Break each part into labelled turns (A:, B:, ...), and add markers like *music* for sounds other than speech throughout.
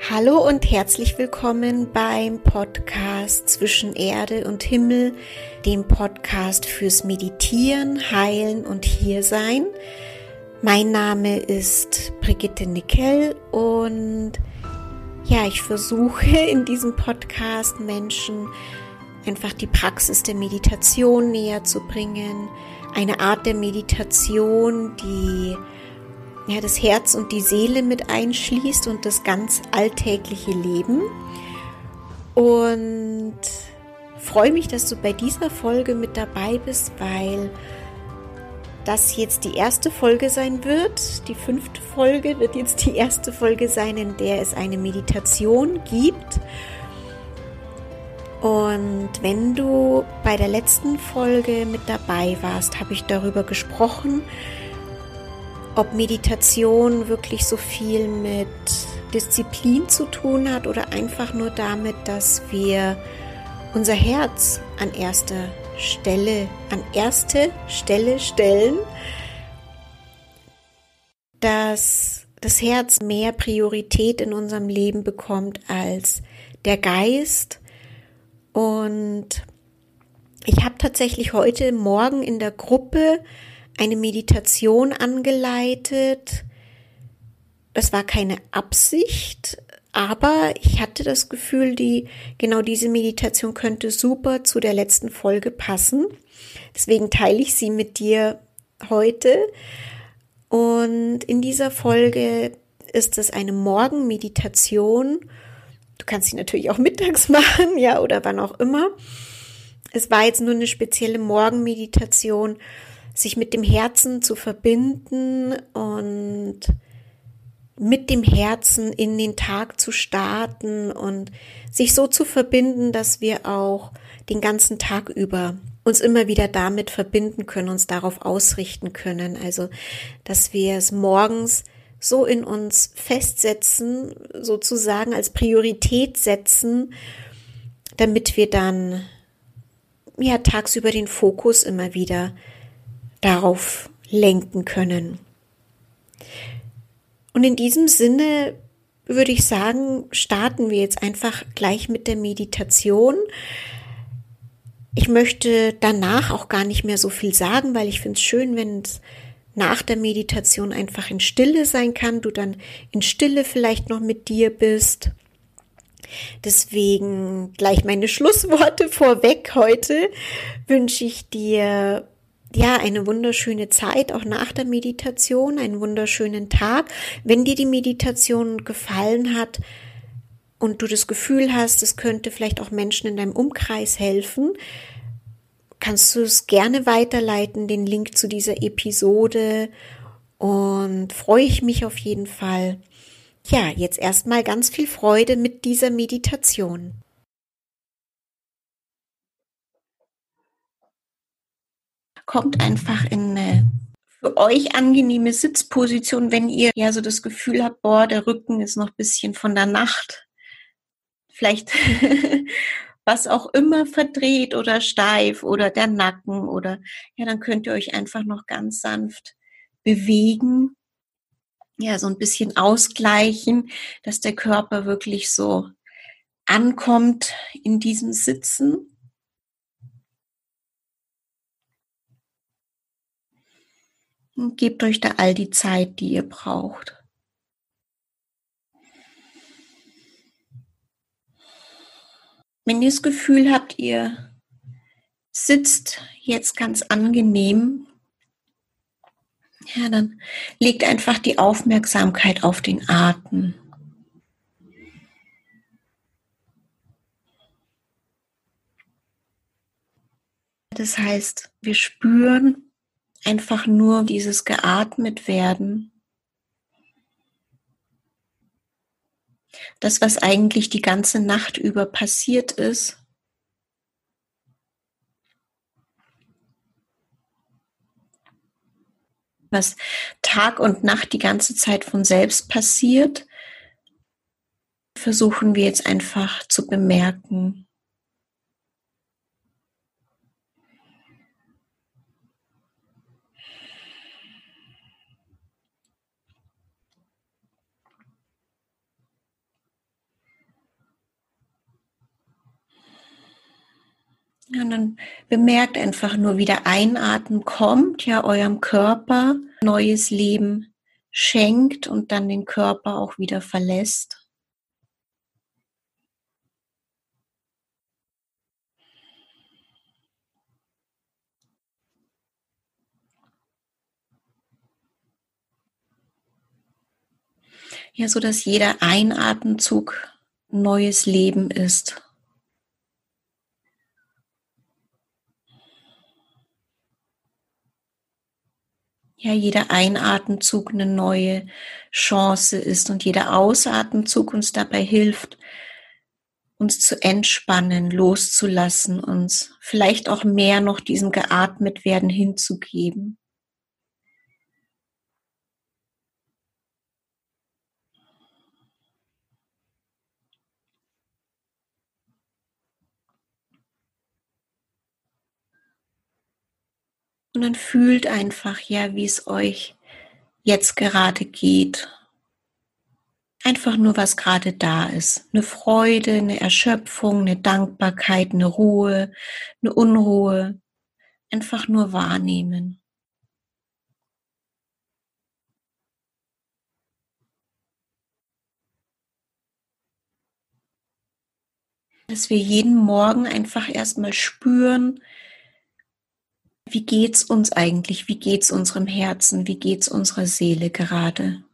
A: Hallo und herzlich willkommen beim Podcast Zwischen Erde und Himmel, dem Podcast fürs Meditieren, Heilen und Hiersein. Mein Name ist Brigitte Nickel und ja, ich versuche *laughs* in diesem Podcast Menschen einfach die Praxis der Meditation näher zu bringen. Eine Art der Meditation, die ja, das Herz und die Seele mit einschließt und das ganz alltägliche Leben. Und freue mich, dass du bei dieser Folge mit dabei bist, weil das jetzt die erste Folge sein wird. Die fünfte Folge wird jetzt die erste Folge sein, in der es eine Meditation gibt. Und wenn du bei der letzten Folge mit dabei warst, habe ich darüber gesprochen, ob Meditation wirklich so viel mit Disziplin zu tun hat oder einfach nur damit, dass wir unser Herz an erster Stelle, an erste Stelle stellen, dass das Herz mehr Priorität in unserem Leben bekommt als der Geist. Und ich habe tatsächlich heute Morgen in der Gruppe eine Meditation angeleitet. Das war keine Absicht, aber ich hatte das Gefühl, die, genau diese Meditation könnte super zu der letzten Folge passen. Deswegen teile ich sie mit dir heute. Und in dieser Folge ist es eine Morgenmeditation. Du kannst sie natürlich auch mittags *laughs* machen, ja, oder wann auch immer. Es war jetzt nur eine spezielle Morgenmeditation, sich mit dem Herzen zu verbinden und mit dem Herzen in den Tag zu starten und sich so zu verbinden, dass wir auch den ganzen Tag über uns immer wieder damit verbinden können, uns darauf ausrichten können. Also, dass wir es morgens so in uns festsetzen, sozusagen als Priorität setzen, damit wir dann ja tagsüber den Fokus immer wieder darauf lenken können. Und in diesem Sinne würde ich sagen, starten wir jetzt einfach gleich mit der Meditation. Ich möchte danach auch gar nicht mehr so viel sagen, weil ich finde es schön, wenn es nach der Meditation einfach in Stille sein kann, du dann in Stille vielleicht noch mit dir bist. Deswegen gleich meine Schlussworte *laughs* vorweg heute wünsche ich dir ja, eine wunderschöne Zeit, auch nach der Meditation, einen wunderschönen Tag. Wenn dir die Meditation gefallen hat und du das Gefühl hast, es könnte vielleicht auch Menschen in deinem Umkreis helfen, kannst du es gerne weiterleiten, den Link zu dieser Episode und freue ich mich auf jeden Fall. Ja, jetzt erstmal ganz viel Freude mit dieser Meditation. Kommt einfach in eine für euch angenehme Sitzposition, wenn ihr ja so das Gefühl habt, boah, der Rücken ist noch ein bisschen von der Nacht. Vielleicht *laughs* was auch immer verdreht oder steif oder der Nacken oder ja, dann könnt ihr euch einfach noch ganz sanft bewegen. Ja, so ein bisschen ausgleichen, dass der Körper wirklich so ankommt in diesem Sitzen. Und gebt euch da all die Zeit, die ihr braucht. Wenn ihr das Gefühl habt, ihr sitzt jetzt ganz angenehm, ja, dann legt einfach die Aufmerksamkeit auf den Atem. Das heißt, wir spüren, einfach nur dieses geatmet werden. Das, was eigentlich die ganze Nacht über passiert ist. Was Tag und Nacht die ganze Zeit von selbst passiert, versuchen wir jetzt einfach zu bemerken. Und dann bemerkt einfach nur, wie der Einatmen kommt, ja, eurem Körper neues Leben schenkt und dann den Körper auch wieder verlässt. Ja, so dass jeder Einatemzug neues Leben ist. Ja jeder Einatemzug eine neue Chance ist und jeder Ausatemzug uns dabei hilft, uns zu entspannen, loszulassen, uns vielleicht auch mehr noch diesem geatmet werden hinzugeben. Und dann fühlt einfach, ja, wie es euch jetzt gerade geht. Einfach nur, was gerade da ist. Eine Freude, eine Erschöpfung, eine Dankbarkeit, eine Ruhe, eine Unruhe. Einfach nur wahrnehmen. Dass wir jeden Morgen einfach erstmal spüren, wie geht's uns eigentlich? Wie geht's unserem Herzen? Wie geht's unserer Seele gerade?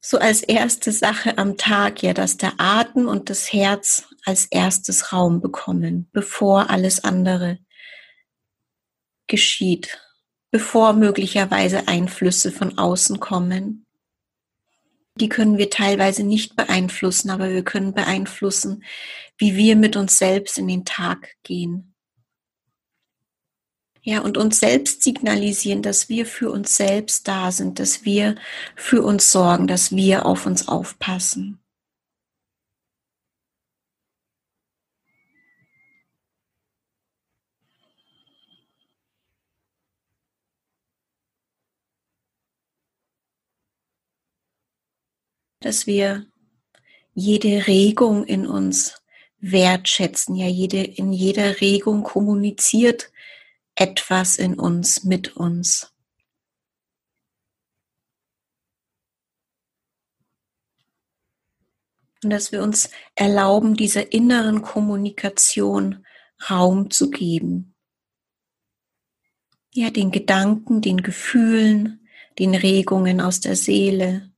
A: So als erste Sache am Tag ja, dass der Atem und das Herz als erstes Raum bekommen, bevor alles andere geschieht, bevor möglicherweise Einflüsse von außen kommen die können wir teilweise nicht beeinflussen, aber wir können beeinflussen, wie wir mit uns selbst in den Tag gehen. Ja, und uns selbst signalisieren, dass wir für uns selbst da sind, dass wir für uns sorgen, dass wir auf uns aufpassen. Dass wir jede Regung in uns wertschätzen. Ja, jede, in jeder Regung kommuniziert etwas in uns, mit uns. Und dass wir uns erlauben, dieser inneren Kommunikation Raum zu geben. Ja, den Gedanken, den Gefühlen, den Regungen aus der Seele.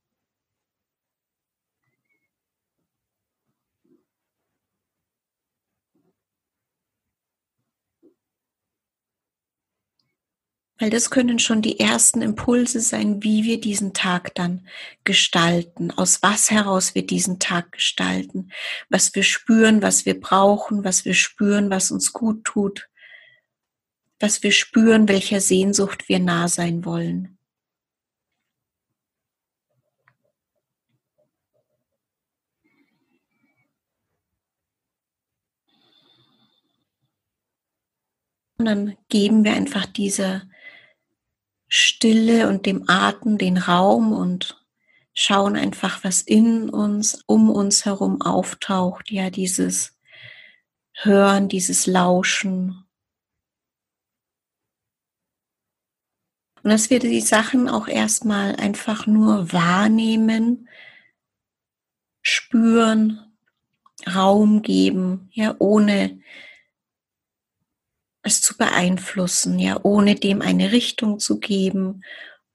A: Weil das können schon die ersten Impulse sein, wie wir diesen Tag dann gestalten, aus was heraus wir diesen Tag gestalten, was wir spüren, was wir brauchen, was wir spüren, was uns gut tut, was wir spüren, welcher Sehnsucht wir nah sein wollen. Und dann geben wir einfach diese Stille und dem Atem den Raum und schauen einfach, was in uns, um uns herum auftaucht. Ja, dieses Hören, dieses Lauschen. Und dass wir die Sachen auch erstmal einfach nur wahrnehmen, spüren, Raum geben, ja, ohne es zu beeinflussen, ja, ohne dem eine Richtung zu geben,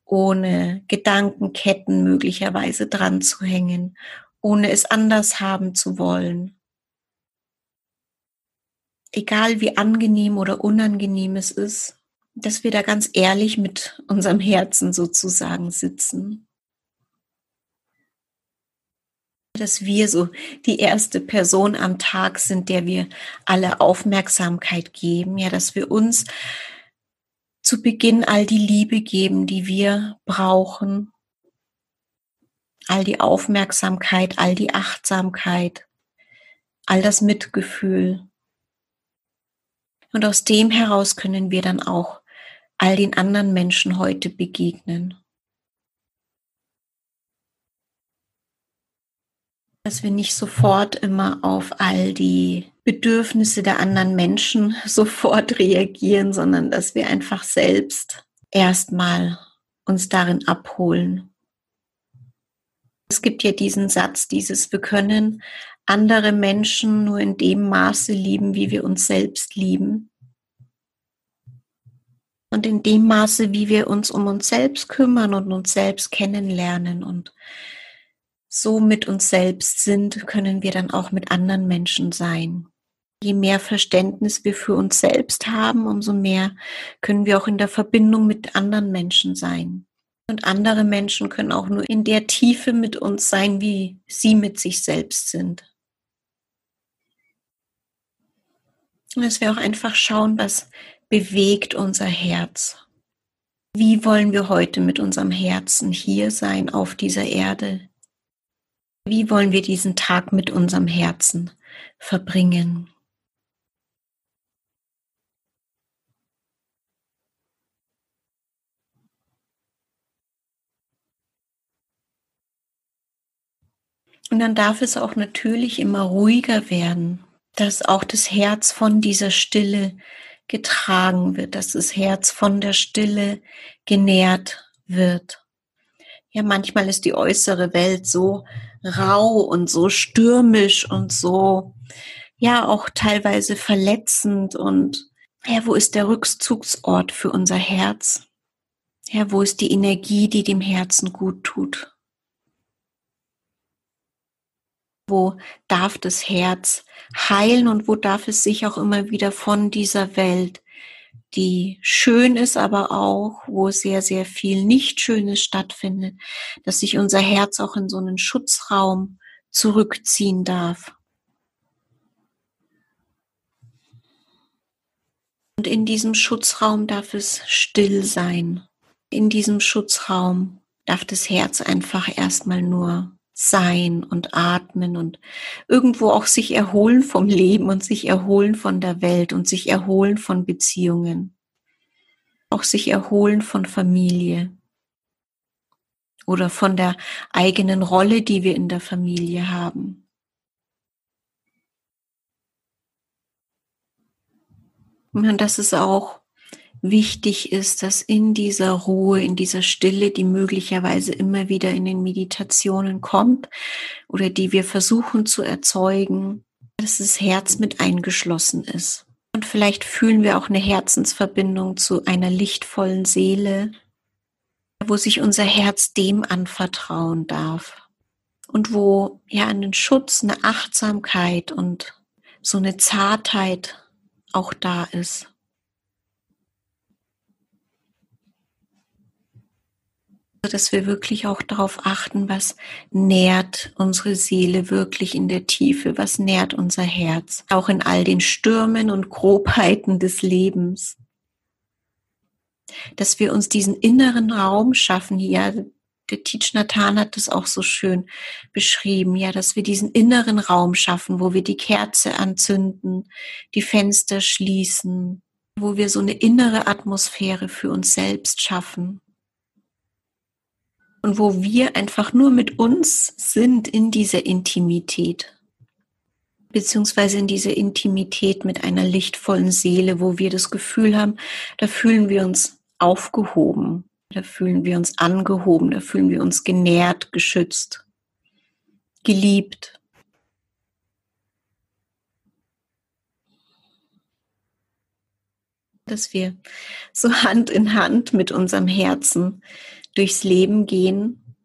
A: ohne Gedankenketten möglicherweise dran zu hängen, ohne es anders haben zu wollen. Egal wie angenehm oder unangenehm es ist, dass wir da ganz ehrlich mit unserem Herzen sozusagen sitzen. Dass wir so die erste Person am Tag sind, der wir alle Aufmerksamkeit geben, ja, dass wir uns zu Beginn all die Liebe geben, die wir brauchen, all die Aufmerksamkeit, all die Achtsamkeit, all das Mitgefühl. Und aus dem heraus können wir dann auch all den anderen Menschen heute begegnen. Dass wir nicht sofort immer auf all die Bedürfnisse der anderen Menschen *laughs* sofort reagieren, sondern dass wir einfach selbst erstmal uns darin abholen. Es gibt ja diesen Satz, dieses, wir können andere Menschen nur in dem Maße lieben, wie wir uns selbst lieben. Und in dem Maße, wie wir uns um uns selbst kümmern und uns selbst kennenlernen und so mit uns selbst sind, können wir dann auch mit anderen Menschen sein. Je mehr Verständnis wir für uns selbst haben, umso mehr können wir auch in der Verbindung mit anderen Menschen sein. Und andere Menschen können auch nur in der Tiefe mit uns sein, wie sie mit sich selbst sind. Und dass wir auch einfach schauen, was bewegt unser Herz. Wie wollen wir heute mit unserem Herzen hier sein auf dieser Erde? Wie wollen wir diesen Tag mit unserem Herzen verbringen? Und dann darf es auch natürlich immer ruhiger werden, dass auch das Herz von dieser Stille getragen wird, dass das Herz von der Stille genährt wird. Ja, manchmal ist die äußere Welt so rau und so stürmisch und so, ja, auch teilweise verletzend und ja, wo ist der Rückzugsort für unser Herz? Ja, wo ist die Energie, die dem Herzen gut tut? Wo darf das Herz heilen und wo darf es sich auch immer wieder von dieser Welt, die schön ist, aber auch, wo sehr, sehr viel Nicht-Schönes stattfindet, dass sich unser Herz auch in so einen Schutzraum zurückziehen darf. Und in diesem Schutzraum darf es still sein. In diesem Schutzraum darf das Herz einfach erstmal nur sein und atmen und irgendwo auch sich erholen vom Leben und sich erholen von der Welt und sich erholen von Beziehungen. Auch sich erholen von Familie oder von der eigenen Rolle, die wir in der Familie haben. Und das ist auch wichtig ist, dass in dieser Ruhe, in dieser Stille, die möglicherweise immer wieder in den Meditationen kommt oder die wir versuchen zu erzeugen, dass das Herz mit eingeschlossen ist. Und vielleicht fühlen wir auch eine Herzensverbindung zu einer lichtvollen Seele, wo sich unser Herz dem anvertrauen darf. Und wo ja einen Schutz, eine Achtsamkeit und so eine Zartheit auch da ist. Dass wir wirklich auch darauf achten, was nährt unsere Seele wirklich in der Tiefe, was nährt unser Herz, auch in all den Stürmen und Grobheiten des Lebens. Dass wir uns diesen inneren Raum schaffen, ja, der Teach Nathan hat das auch so schön beschrieben, ja, dass wir diesen inneren Raum schaffen, wo wir die Kerze anzünden, die Fenster schließen, wo wir so eine innere Atmosphäre für uns selbst schaffen und wo wir einfach nur mit uns sind in dieser Intimität, beziehungsweise in dieser Intimität mit einer lichtvollen Seele, wo wir das Gefühl haben, da fühlen wir uns aufgehoben, da fühlen wir uns angehoben, da fühlen wir uns genährt, geschützt, geliebt. Dass wir so Hand in Hand mit unserem Herzen durchs Leben gehen,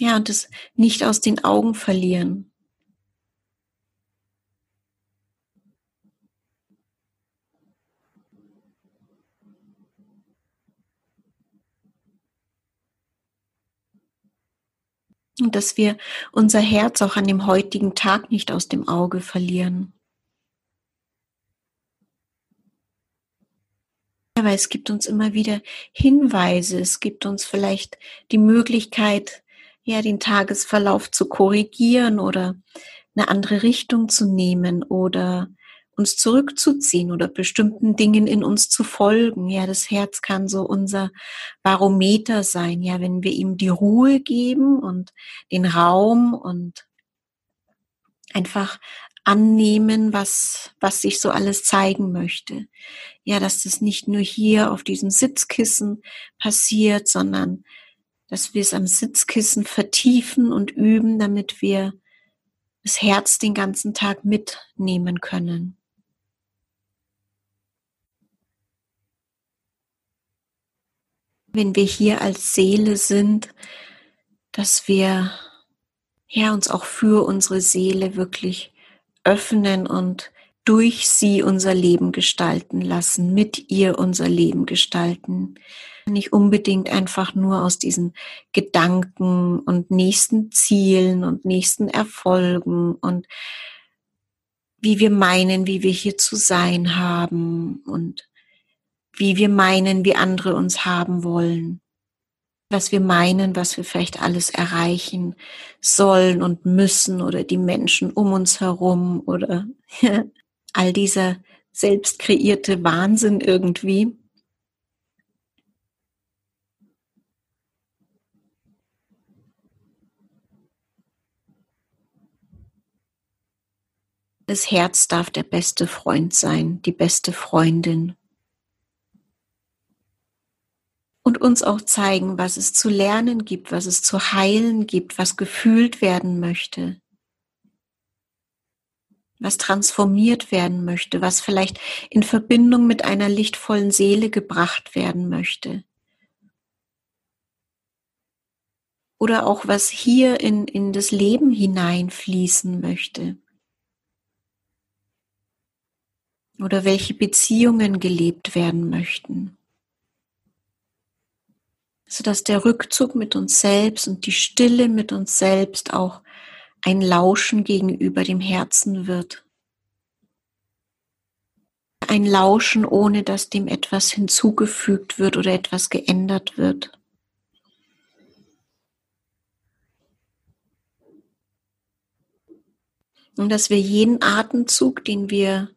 A: ja, und es nicht aus den Augen verlieren. Und dass wir unser Herz auch an dem heutigen Tag nicht aus dem Auge verlieren. Weil es gibt uns immer wieder Hinweise, es gibt uns vielleicht die Möglichkeit, ja, den Tagesverlauf zu korrigieren oder eine andere Richtung zu nehmen oder uns zurückzuziehen oder bestimmten Dingen in uns zu folgen. Ja, das Herz kann so unser Barometer sein. Ja, wenn wir ihm die Ruhe geben und den Raum und einfach annehmen, was, was sich so alles zeigen möchte. Ja, dass das nicht nur hier auf diesem Sitzkissen passiert, sondern dass wir es am Sitzkissen vertiefen und üben, damit wir das Herz den ganzen Tag mitnehmen können. Wenn wir hier als Seele sind, dass wir ja uns auch für unsere Seele wirklich öffnen und durch sie unser Leben gestalten lassen, mit ihr unser Leben gestalten. Nicht unbedingt einfach nur aus diesen Gedanken und nächsten Zielen und nächsten Erfolgen und wie wir meinen, wie wir hier zu sein haben und wie wir meinen, wie andere uns haben wollen was wir meinen, was wir vielleicht alles erreichen sollen und müssen oder die Menschen um uns herum oder *laughs* all dieser selbst kreierte Wahnsinn irgendwie. Das Herz darf der beste Freund sein, die beste Freundin. Uns auch zeigen, was es zu lernen gibt, was es zu heilen gibt, was gefühlt werden möchte, was transformiert werden möchte, was vielleicht in Verbindung mit einer lichtvollen Seele gebracht werden möchte. Oder auch was hier in, in das Leben hineinfließen möchte. Oder welche Beziehungen gelebt werden möchten sodass der Rückzug mit uns selbst und die Stille mit uns selbst auch ein Lauschen gegenüber dem Herzen wird. Ein Lauschen, ohne dass dem etwas hinzugefügt wird oder etwas geändert wird. Und dass wir jeden Atemzug, den wir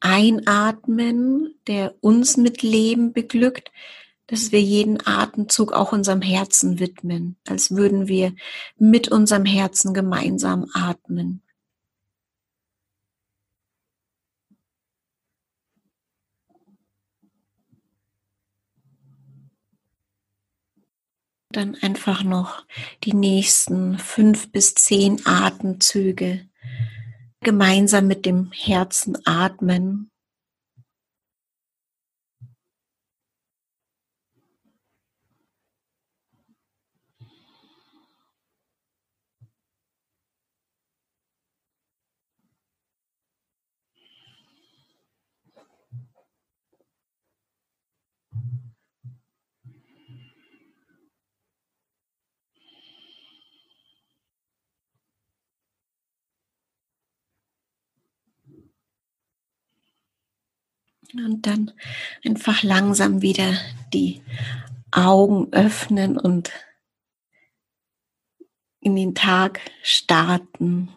A: einatmen, der uns mit Leben beglückt, dass wir jeden Atemzug auch unserem Herzen widmen, als würden wir mit unserem Herzen gemeinsam atmen. Dann einfach noch die nächsten fünf bis zehn Atemzüge gemeinsam mit dem Herzen atmen. Und dann einfach langsam wieder die Augen öffnen und in den Tag starten.